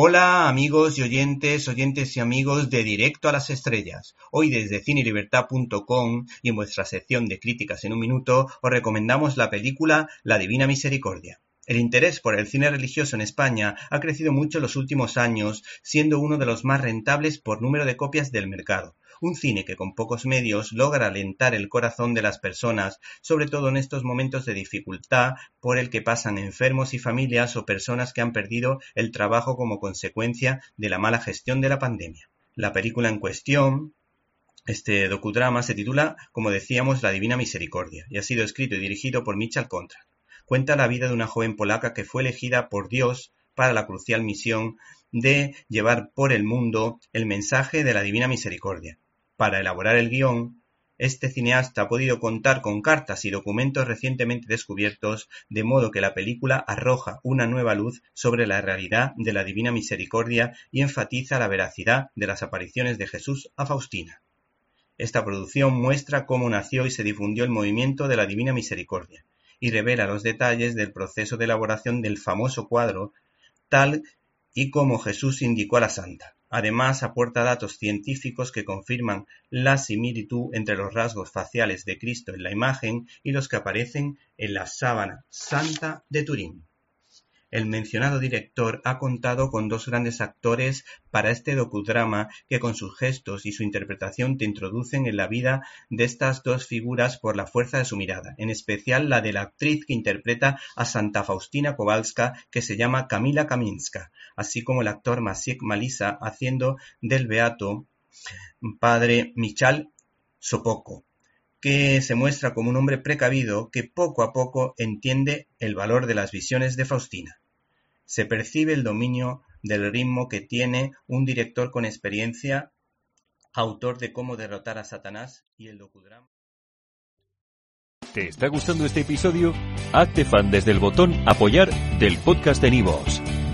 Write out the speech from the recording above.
Hola amigos y oyentes, oyentes y amigos de Directo a las Estrellas. Hoy desde cinelibertad.com y en vuestra sección de críticas en un minuto os recomendamos la película La Divina Misericordia. El interés por el cine religioso en España ha crecido mucho en los últimos años, siendo uno de los más rentables por número de copias del mercado un cine que con pocos medios logra alentar el corazón de las personas, sobre todo en estos momentos de dificultad por el que pasan enfermos y familias o personas que han perdido el trabajo como consecuencia de la mala gestión de la pandemia. La película en cuestión, este docudrama, se titula, como decíamos, La Divina Misericordia y ha sido escrito y dirigido por Michal Contra. Cuenta la vida de una joven polaca que fue elegida por Dios para la crucial misión de llevar por el mundo el mensaje de la Divina Misericordia, para elaborar el guion, este cineasta ha podido contar con cartas y documentos recientemente descubiertos, de modo que la película arroja una nueva luz sobre la realidad de la Divina Misericordia y enfatiza la veracidad de las apariciones de Jesús a Faustina. Esta producción muestra cómo nació y se difundió el movimiento de la Divina Misericordia, y revela los detalles del proceso de elaboración del famoso cuadro, tal y como Jesús indicó a la santa. Además, aporta datos científicos que confirman la similitud entre los rasgos faciales de Cristo en la imagen y los que aparecen en la sábana santa de Turín. El mencionado director ha contado con dos grandes actores para este docudrama que con sus gestos y su interpretación te introducen en la vida de estas dos figuras por la fuerza de su mirada, en especial la de la actriz que interpreta a Santa Faustina Kowalska que se llama Camila Kaminska, así como el actor Masiek Malisa haciendo del beato padre Michal Sopoko que se muestra como un hombre precavido que poco a poco entiende el valor de las visiones de Faustina. Se percibe el dominio del ritmo que tiene un director con experiencia, autor de Cómo derrotar a Satanás y el docudrama. ¿Te está gustando este episodio? Hazte fan desde el botón Apoyar del podcast de Nivos.